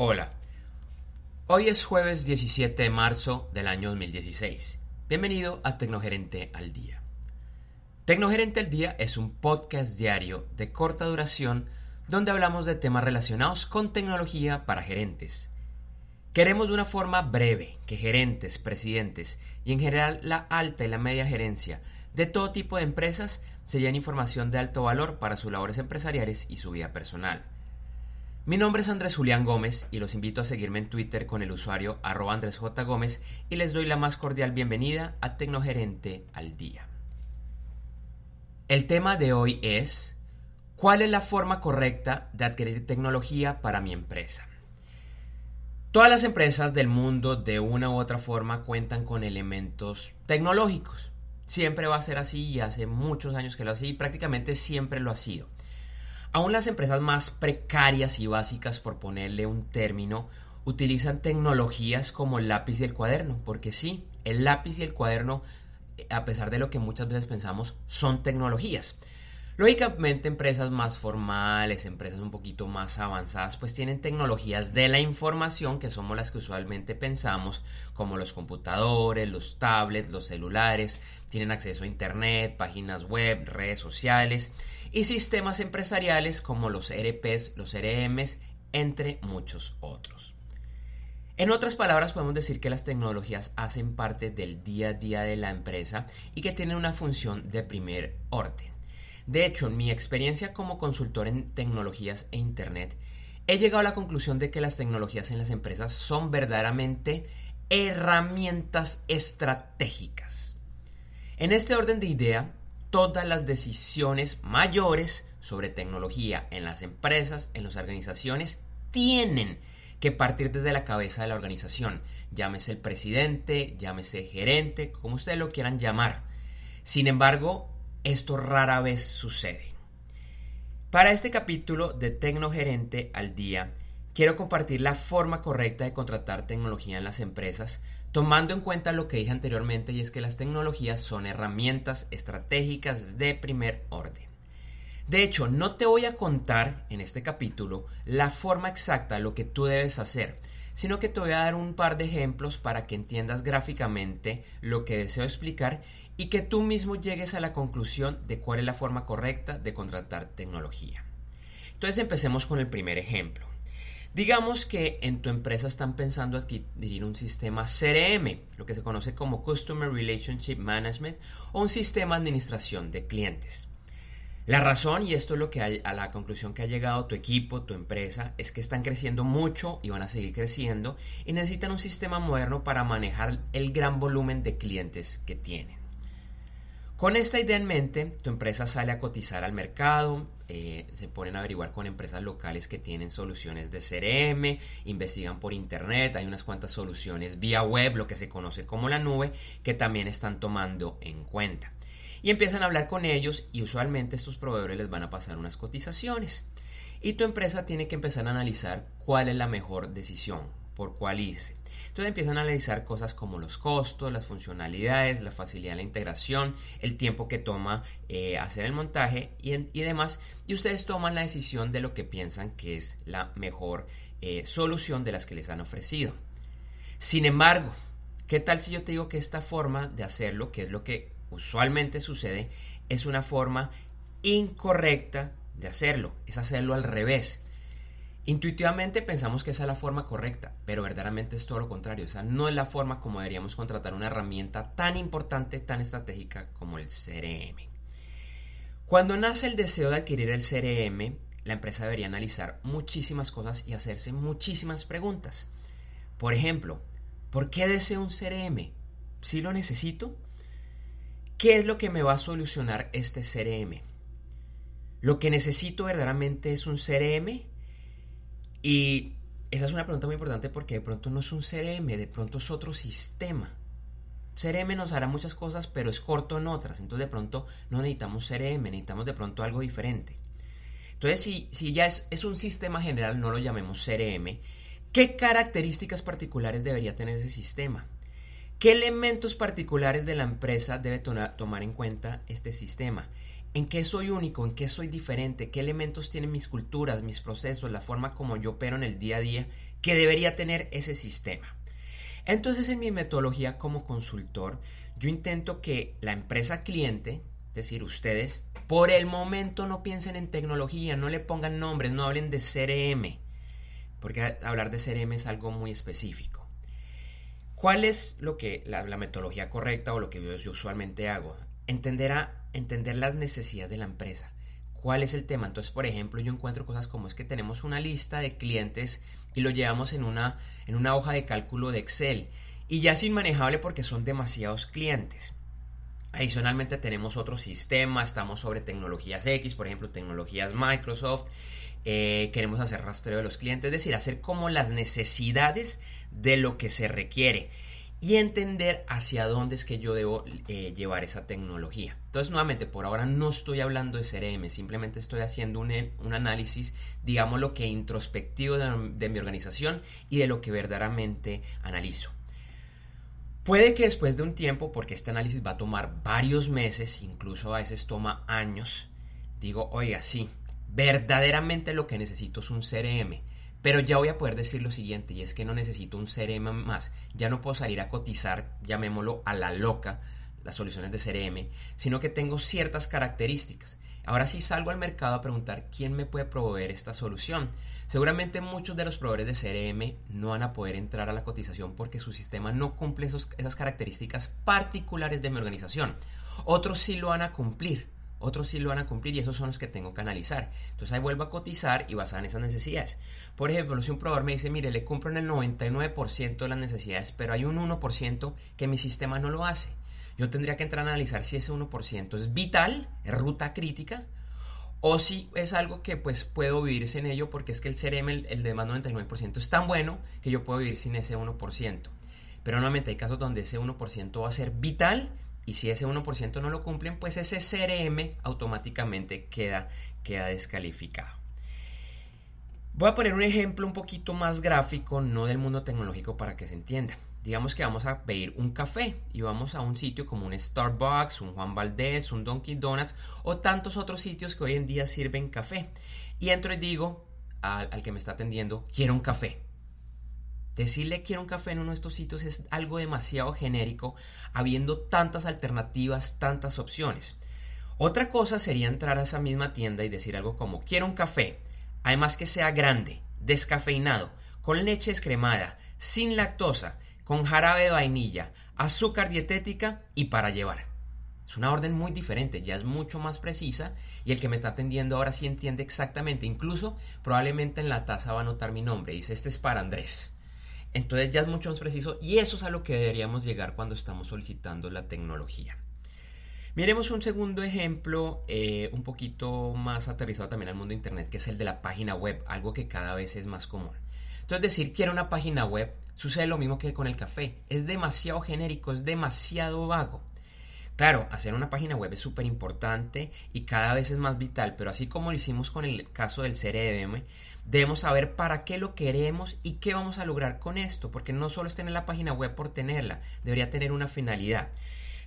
Hola, hoy es jueves 17 de marzo del año 2016. Bienvenido a Tecnogerente al Día. Tecnogerente al Día es un podcast diario de corta duración donde hablamos de temas relacionados con tecnología para gerentes. Queremos de una forma breve que gerentes, presidentes y en general la alta y la media gerencia de todo tipo de empresas se lleven información de alto valor para sus labores empresariales y su vida personal. Mi nombre es Andrés Julián Gómez y los invito a seguirme en Twitter con el usuario arroba Andrés J. Gómez y les doy la más cordial bienvenida a Tecnogerente al Día. El tema de hoy es ¿Cuál es la forma correcta de adquirir tecnología para mi empresa? Todas las empresas del mundo de una u otra forma cuentan con elementos tecnológicos. Siempre va a ser así y hace muchos años que lo hace y prácticamente siempre lo ha sido. Aún las empresas más precarias y básicas, por ponerle un término, utilizan tecnologías como el lápiz y el cuaderno, porque sí, el lápiz y el cuaderno, a pesar de lo que muchas veces pensamos, son tecnologías. Lógicamente, empresas más formales, empresas un poquito más avanzadas, pues tienen tecnologías de la información que somos las que usualmente pensamos, como los computadores, los tablets, los celulares, tienen acceso a Internet, páginas web, redes sociales y sistemas empresariales como los ERPs, los RMs, entre muchos otros. En otras palabras, podemos decir que las tecnologías hacen parte del día a día de la empresa y que tienen una función de primer orden. De hecho, en mi experiencia como consultor en tecnologías e Internet, he llegado a la conclusión de que las tecnologías en las empresas son verdaderamente herramientas estratégicas. En este orden de idea, todas las decisiones mayores sobre tecnología en las empresas, en las organizaciones, tienen que partir desde la cabeza de la organización. Llámese el presidente, llámese gerente, como ustedes lo quieran llamar. Sin embargo, esto rara vez sucede. Para este capítulo de Tecnogerente al Día, quiero compartir la forma correcta de contratar tecnología en las empresas, tomando en cuenta lo que dije anteriormente y es que las tecnologías son herramientas estratégicas de primer orden. De hecho, no te voy a contar en este capítulo la forma exacta de lo que tú debes hacer, sino que te voy a dar un par de ejemplos para que entiendas gráficamente lo que deseo explicar y que tú mismo llegues a la conclusión de cuál es la forma correcta de contratar tecnología. Entonces empecemos con el primer ejemplo. Digamos que en tu empresa están pensando adquirir un sistema CRM, lo que se conoce como Customer Relationship Management o un sistema de administración de clientes. La razón, y esto es lo que a la conclusión que ha llegado tu equipo, tu empresa, es que están creciendo mucho y van a seguir creciendo y necesitan un sistema moderno para manejar el gran volumen de clientes que tienen. Con esta idea en mente, tu empresa sale a cotizar al mercado, eh, se ponen a averiguar con empresas locales que tienen soluciones de CRM, investigan por internet, hay unas cuantas soluciones vía web, lo que se conoce como la nube, que también están tomando en cuenta. Y empiezan a hablar con ellos y usualmente estos proveedores les van a pasar unas cotizaciones. Y tu empresa tiene que empezar a analizar cuál es la mejor decisión, por cuál irse. Entonces empiezan a analizar cosas como los costos, las funcionalidades, la facilidad de la integración, el tiempo que toma eh, hacer el montaje y, demás. Y ustedes toman la decisión de lo que piensan que es la mejor eh, solución de las que les han ofrecido. Sin embargo, ¿qué tal si yo te digo que esta forma de hacerlo, que es lo que usualmente sucede, es una forma incorrecta de hacerlo? Es hacerlo al revés. Intuitivamente pensamos que esa es la forma correcta, pero verdaderamente es todo lo contrario. Esa no es la forma como deberíamos contratar una herramienta tan importante, tan estratégica como el CRM. Cuando nace el deseo de adquirir el CRM, la empresa debería analizar muchísimas cosas y hacerse muchísimas preguntas. Por ejemplo, ¿por qué deseo un CRM? ¿Si lo necesito? ¿Qué es lo que me va a solucionar este CRM? ¿Lo que necesito verdaderamente es un CRM? Y esa es una pregunta muy importante porque de pronto no es un CRM, de pronto es otro sistema. CRM nos hará muchas cosas, pero es corto en otras. Entonces de pronto no necesitamos CRM, necesitamos de pronto algo diferente. Entonces si, si ya es, es un sistema general, no lo llamemos CRM, ¿qué características particulares debería tener ese sistema? ¿Qué elementos particulares de la empresa debe tomar en cuenta este sistema? En qué soy único, en qué soy diferente, qué elementos tienen mis culturas, mis procesos, la forma como yo opero en el día a día que debería tener ese sistema. Entonces en mi metodología como consultor, yo intento que la empresa cliente, es decir, ustedes, por el momento no piensen en tecnología, no le pongan nombres, no hablen de CRM, porque hablar de CRM es algo muy específico. ¿Cuál es lo que la, metodología correcta o lo que yo, usualmente hago? Entender, entender las necesidades de la empresa. ¿Cuál es el tema? Entonces, por ejemplo, yo encuentro cosas como es que tenemos una lista de clientes y lo llevamos en una, en una hoja de cálculo de Excel y ya es inmanejable porque son demasiados clientes. Adicionalmente tenemos otro sistema, estamos sobre tecnologías X, por ejemplo, tecnologías Microsoft, eh, queremos hacer rastreo de los clientes, es decir, hacer como las necesidades de lo que se requiere y entender hacia dónde es que yo debo eh, llevar esa tecnología. Entonces, nuevamente, por ahora no estoy hablando de CRM, simplemente estoy haciendo un, un análisis, digamos, lo que introspectivo de, mi organización y de lo que verdaderamente analizo. Puede que después de un tiempo, porque este análisis va a tomar varios meses, incluso a veces toma años, digo, oiga, sí, verdaderamente lo que necesito es un CRM pero ya voy a poder decir lo siguiente, y es que no necesito un CRM más. Ya no puedo salir a cotizar, llamémoslo a la loca, las soluciones de CRM, sino que tengo ciertas características. Ahora sí salgo al mercado a preguntar quién me puede proveer esta solución. Seguramente muchos de los proveedores de CRM no van a poder entrar a la cotización porque su sistema no cumple esas características particulares de mi organización. Otros sí lo van a cumplir otros sí lo van a cumplir y esos son los que tengo que analizar. Entonces ahí vuelvo a cotizar y basar en esas necesidades. Por ejemplo, si un proveedor me dice, mire, le compro en el 99% de las necesidades, pero hay un 1% que mi sistema no lo hace. Yo tendría que entrar a analizar si ese 1% es vital, es ruta crítica, o si es algo que pues puedo vivir sin ello porque es que el CRM, el, el de más 99%, es tan bueno que yo puedo vivir sin ese 1%. Pero normalmente hay casos donde ese 1% va a ser vital y si ese 1% no lo cumplen, pues ese CRM automáticamente queda, queda descalificado. Voy a poner un ejemplo un poquito más gráfico, no del mundo tecnológico para que se entienda. Digamos que vamos a pedir un café y vamos a un sitio como un Starbucks, un Juan Valdez, un Dunkin' Donuts o tantos otros sitios que hoy en día sirven café. Y entro y digo al, al que me está atendiendo, quiero un café. Decirle quiero un café en uno de estos sitios es algo demasiado genérico, habiendo tantas alternativas, tantas opciones. Otra cosa sería entrar a esa misma tienda y decir algo como quiero un café, además que sea grande, descafeinado, con leche escremada, sin lactosa, con jarabe de vainilla, azúcar dietética y para llevar. Es una orden muy diferente, ya es mucho más precisa y el que me está atendiendo ahora sí entiende exactamente. Incluso probablemente en la taza va a anotar mi nombre. Dice, este es para Andrés. Entonces ya es mucho más preciso y eso es a lo que deberíamos llegar cuando estamos solicitando la tecnología. Miremos un segundo ejemplo, eh, un poquito más aterrizado también al mundo de Internet, que es el de la página web, algo que cada vez es más común. Entonces decir quiero una página web sucede lo mismo que con el café, es demasiado genérico, es demasiado vago. Claro, hacer una página web es súper importante y cada vez es más vital, pero así como lo hicimos con el caso del CRM, debemos saber para qué lo queremos y qué vamos a lograr con esto, porque no solo es tener la página web por tenerla, debería tener una finalidad.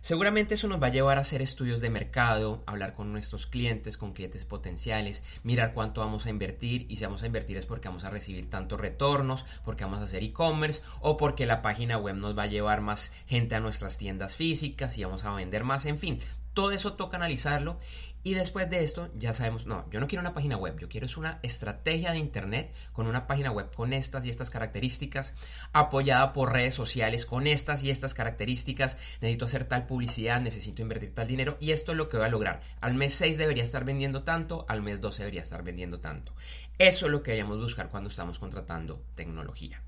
Seguramente eso nos va a llevar a hacer estudios de mercado, hablar con nuestros clientes, con clientes potenciales, mirar cuánto vamos a invertir y si vamos a invertir es porque vamos a recibir tantos retornos, porque vamos a hacer e-commerce o porque la página web nos va a llevar más gente a nuestras tiendas físicas y vamos a vender más, en fin, todo eso toca analizarlo y después de esto ya sabemos, no, yo no quiero una página web, yo quiero es una estrategia de Internet con una página web con estas y estas características, apoyada por redes sociales con estas y estas características, necesito hacer tal publicidad, necesito invertir tal dinero y esto es lo que voy a lograr. Al mes 6 debería estar vendiendo tanto, al mes 12 debería estar vendiendo tanto. Eso es lo que deberíamos buscar cuando estamos contratando tecnología.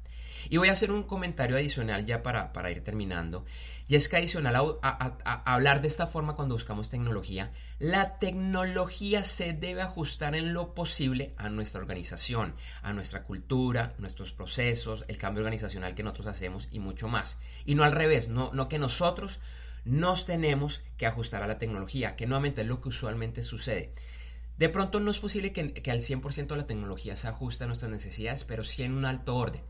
Y voy a hacer un comentario adicional ya para, para ir terminando. Y es que adicional a, hablar de esta forma cuando buscamos tecnología, la tecnología se debe ajustar en lo posible a nuestra organización, a nuestra cultura, nuestros procesos, el cambio organizacional que nosotros hacemos y mucho más. Y no al revés, no, no que nosotros nos tenemos que ajustar a la tecnología, que nuevamente es lo que usualmente sucede. De pronto no es posible que, que al 100% de la tecnología se ajuste a nuestras necesidades, pero sí en un alto orden.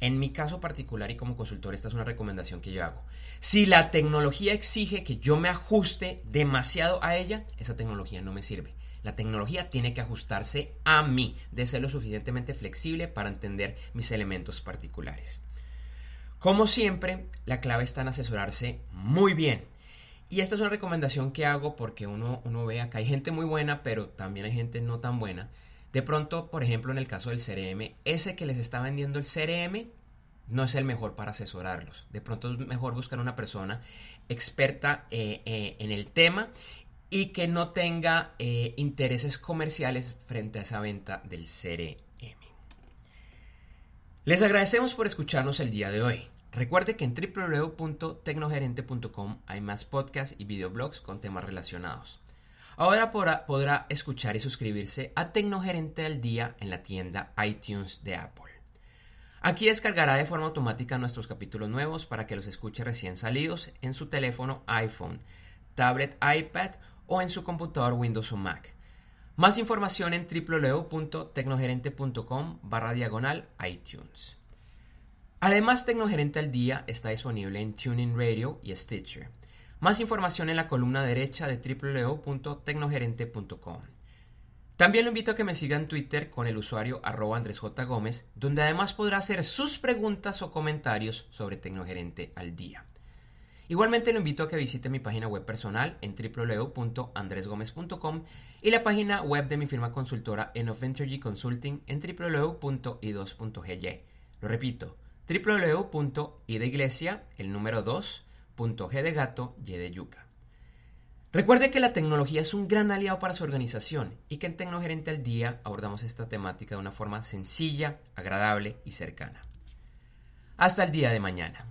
En mi caso particular y como consultor, esta es una recomendación que yo hago. Si la tecnología exige que yo me ajuste demasiado a ella, esa tecnología no me sirve. La tecnología tiene que ajustarse a mí, de ser lo suficientemente flexible para entender mis elementos particulares. Como siempre, la clave está en asesorarse muy bien. Y esta es una recomendación que hago porque uno, uno ve acá hay gente muy buena, pero también hay gente no tan buena. De pronto, por ejemplo, en el caso del CRM, ese que les está vendiendo el CRM no es el mejor para asesorarlos. De pronto es mejor buscar una persona experta eh, eh, en el tema y que no tenga eh, intereses comerciales frente a esa venta del CRM. Les agradecemos por escucharnos el día de hoy. Recuerde que en www.tecnogerente.com hay más podcasts y videoblogs con temas relacionados. Ahora podrá, escuchar y suscribirse a Tecnogerente al Día en la tienda iTunes de Apple. Aquí descargará de forma automática nuestros capítulos nuevos para que los escuche recién salidos en su teléfono iPhone, tablet, iPad o en su computador Windows o Mac. Más información en www.tecnogerente.com barra diagonal iTunes. Además, Tecnogerente al Día está disponible en Tuning Radio y Stitcher. Más información en la columna derecha de www.tecnogerente.com. También lo invito a que me siga en Twitter con el usuario arroba Andrés J. Gómez, donde además podrá hacer sus preguntas o comentarios sobre Tecnogerente al día. Igualmente lo invito a que visite mi página web personal en www.andresgomez.com y la página web de mi firma consultora en Energy Consulting en www.i2.gy. Lo repito, www.ideglesia, el número 2, G de gato, Y de yuca. Recuerde que la tecnología es un gran aliado para su organización y que en Tecnogerente al Día abordamos esta temática de una forma sencilla, agradable y cercana. Hasta el día de mañana.